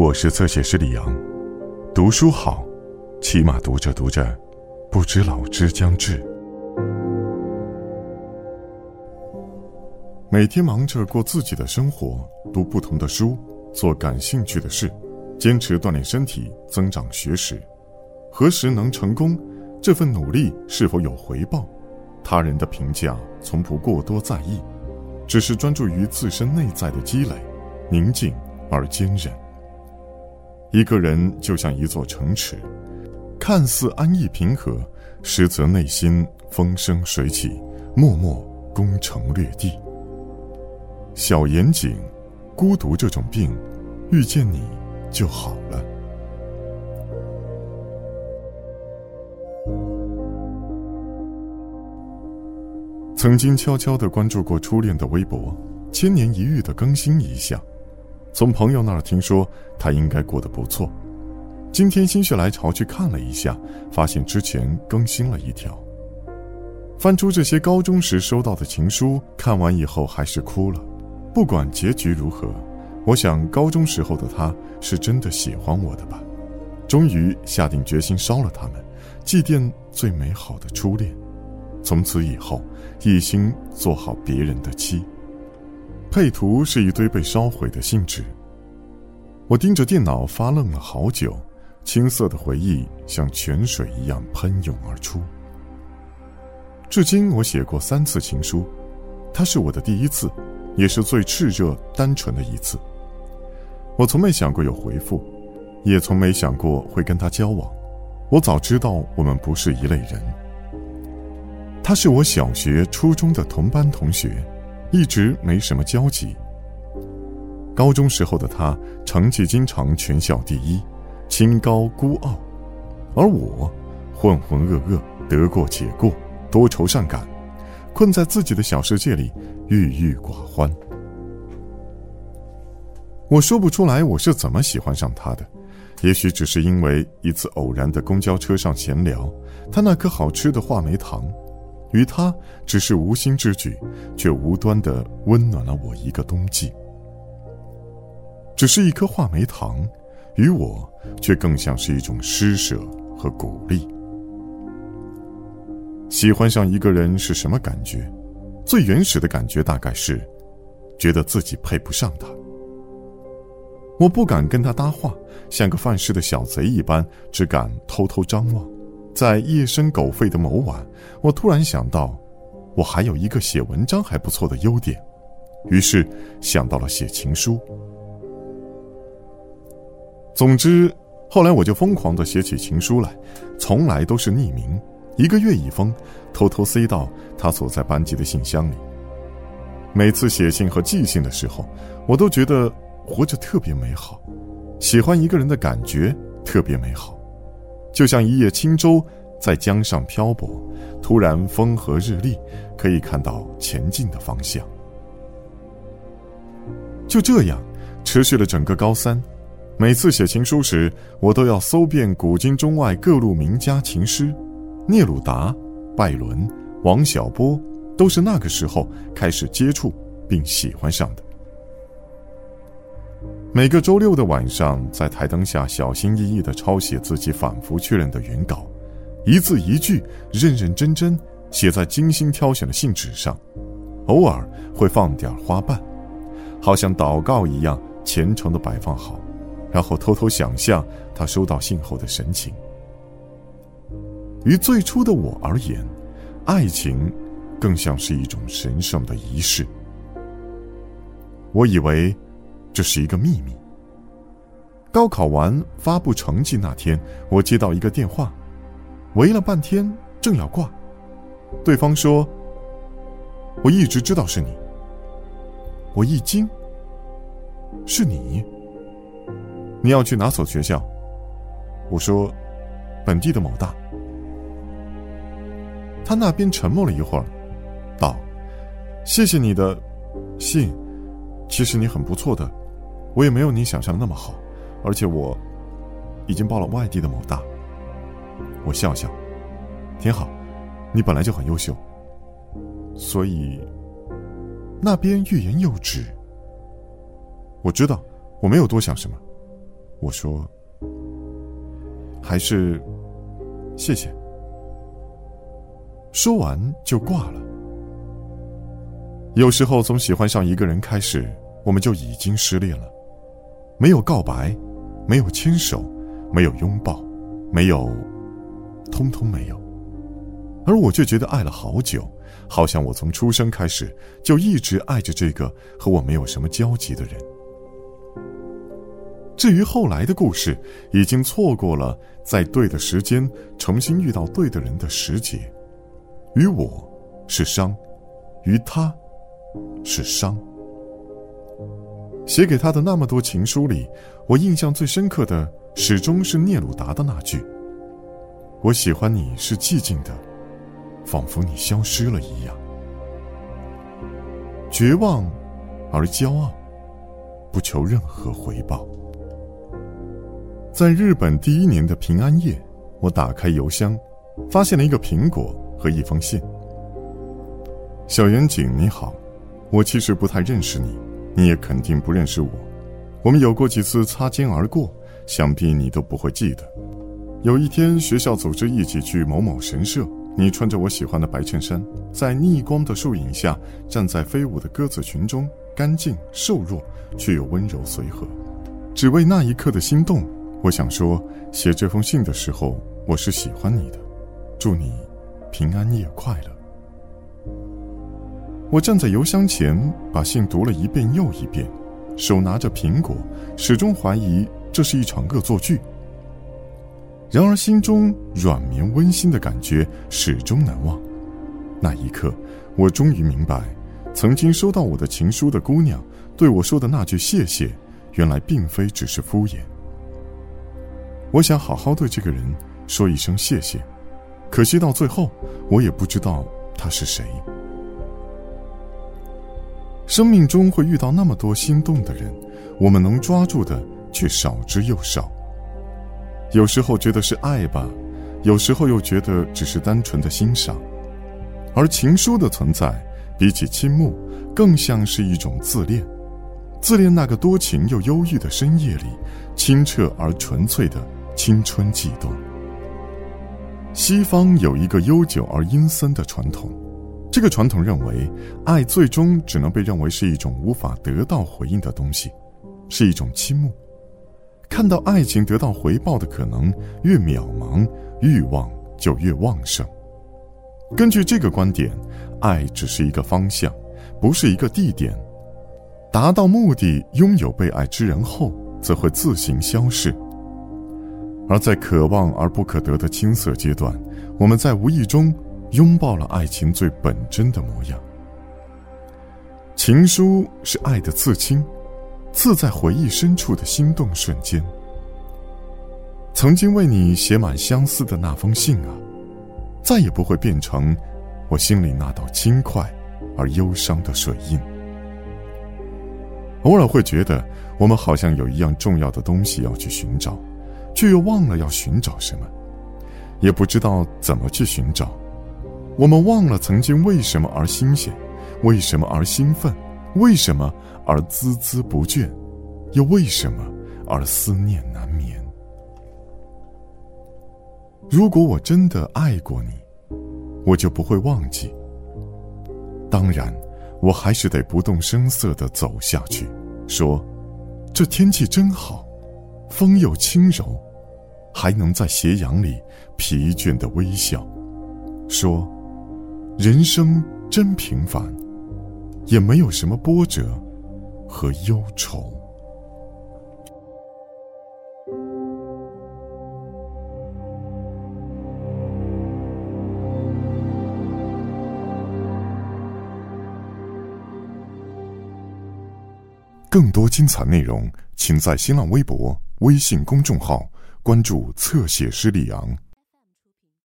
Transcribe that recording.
我是侧写师李阳，读书好，起码读着读着，不知老之将至。每天忙着过自己的生活，读不同的书，做感兴趣的事，坚持锻炼身体，增长学识。何时能成功？这份努力是否有回报？他人的评价从不过多在意，只是专注于自身内在的积累，宁静而坚韧。一个人就像一座城池，看似安逸平和，实则内心风生水起，默默攻城略地。小严谨，孤独这种病，遇见你就好了。曾经悄悄的关注过初恋的微博，千年一遇的更新一下。从朋友那儿听说他应该过得不错，今天心血来潮去看了一下，发现之前更新了一条。翻出这些高中时收到的情书，看完以后还是哭了。不管结局如何，我想高中时候的他是真的喜欢我的吧。终于下定决心烧了他们，祭奠最美好的初恋。从此以后，一心做好别人的妻。配图是一堆被烧毁的信纸。我盯着电脑发愣了好久，青涩的回忆像泉水一样喷涌而出。至今我写过三次情书，它是我的第一次，也是最炽热单纯的一次。我从没想过有回复，也从没想过会跟他交往。我早知道我们不是一类人。他是我小学、初中的同班同学。一直没什么交集。高中时候的他，成绩经常全校第一，清高孤傲；而我，浑浑噩噩，得过且过，多愁善感，困在自己的小世界里，郁郁寡欢。我说不出来我是怎么喜欢上他的，也许只是因为一次偶然的公交车上闲聊，他那颗好吃的话梅糖。与他只是无心之举，却无端的温暖了我一个冬季。只是一颗话梅糖，与我却更像是一种施舍和鼓励。喜欢上一个人是什么感觉？最原始的感觉大概是，觉得自己配不上他。我不敢跟他搭话，像个犯事的小贼一般，只敢偷偷张望。在夜深狗吠的某晚，我突然想到，我还有一个写文章还不错的优点，于是想到了写情书。总之，后来我就疯狂的写起情书来，从来都是匿名，一个月一封，偷偷塞到他所在班级的信箱里。每次写信和寄信的时候，我都觉得活着特别美好，喜欢一个人的感觉特别美好。就像一叶轻舟在江上漂泊，突然风和日丽，可以看到前进的方向。就这样，持续了整个高三。每次写情书时，我都要搜遍古今中外各路名家情诗，聂鲁达、拜伦、王小波，都是那个时候开始接触并喜欢上的。每个周六的晚上，在台灯下小心翼翼地抄写自己反复确认的原稿，一字一句认认真真写在精心挑选的信纸上，偶尔会放点花瓣，好像祷告一样虔诚地摆放好，然后偷偷想象他收到信后的神情。于最初的我而言，爱情更像是一种神圣的仪式。我以为。这是一个秘密。高考完发布成绩那天，我接到一个电话，喂了半天，正要挂，对方说：“我一直知道是你。”我一惊：“是你？你要去哪所学校？”我说：“本地的某大。”他那边沉默了一会儿，道：“谢谢你的信，其实你很不错的。”我也没有你想象的那么好，而且我已经报了外地的某大。我笑笑，挺好，你本来就很优秀，所以那边欲言又止。我知道，我没有多想什么。我说：“还是谢谢。”说完就挂了。有时候从喜欢上一个人开始，我们就已经失恋了，没有告白，没有牵手，没有拥抱，没有，通通没有。而我却觉得爱了好久，好像我从出生开始就一直爱着这个和我没有什么交集的人。至于后来的故事，已经错过了在对的时间重新遇到对的人的时节。于我是伤，于他是伤。写给他的那么多情书里，我印象最深刻的始终是聂鲁达的那句：“我喜欢你是寂静的，仿佛你消失了一样。”绝望而骄傲，不求任何回报。在日本第一年的平安夜，我打开邮箱，发现了一个苹果。和一封信。小远景，你好，我其实不太认识你，你也肯定不认识我。我们有过几次擦肩而过，想必你都不会记得。有一天，学校组织一起去某某神社，你穿着我喜欢的白衬衫，在逆光的树影下，站在飞舞的鸽子群中，干净瘦弱，却又温柔随和。只为那一刻的心动，我想说，写这封信的时候，我是喜欢你的。祝你。平安夜快乐。我站在邮箱前，把信读了一遍又一遍，手拿着苹果，始终怀疑这是一场恶作剧。然而，心中软绵温馨的感觉始终难忘。那一刻，我终于明白，曾经收到我的情书的姑娘对我说的那句“谢谢”，原来并非只是敷衍。我想好好对这个人说一声谢谢。可惜到最后，我也不知道他是谁。生命中会遇到那么多心动的人，我们能抓住的却少之又少。有时候觉得是爱吧，有时候又觉得只是单纯的欣赏。而情书的存在，比起倾慕，更像是一种自恋，自恋那个多情又忧郁的深夜里，清澈而纯粹的青春悸动。西方有一个悠久而阴森的传统，这个传统认为，爱最终只能被认为是一种无法得到回应的东西，是一种倾慕。看到爱情得到回报的可能越渺茫，欲望就越旺盛。根据这个观点，爱只是一个方向，不是一个地点。达到目的，拥有被爱之人后，则会自行消逝。而在可望而不可得的青涩阶段，我们在无意中拥抱了爱情最本真的模样。情书是爱的刺青，刺在回忆深处的心动瞬间。曾经为你写满相思的那封信啊，再也不会变成我心里那道轻快而忧伤的水印。偶尔会觉得，我们好像有一样重要的东西要去寻找。却又忘了要寻找什么，也不知道怎么去寻找。我们忘了曾经为什么而新鲜，为什么而兴奋，为什么而孜孜不倦，又为什么而思念难眠。如果我真的爱过你，我就不会忘记。当然，我还是得不动声色的走下去，说：“这天气真好。”风又轻柔，还能在斜阳里疲倦的微笑，说：“人生真平凡，也没有什么波折和忧愁。”更多精彩内容，请在新浪微博。微信公众号，关注“侧写师李昂”。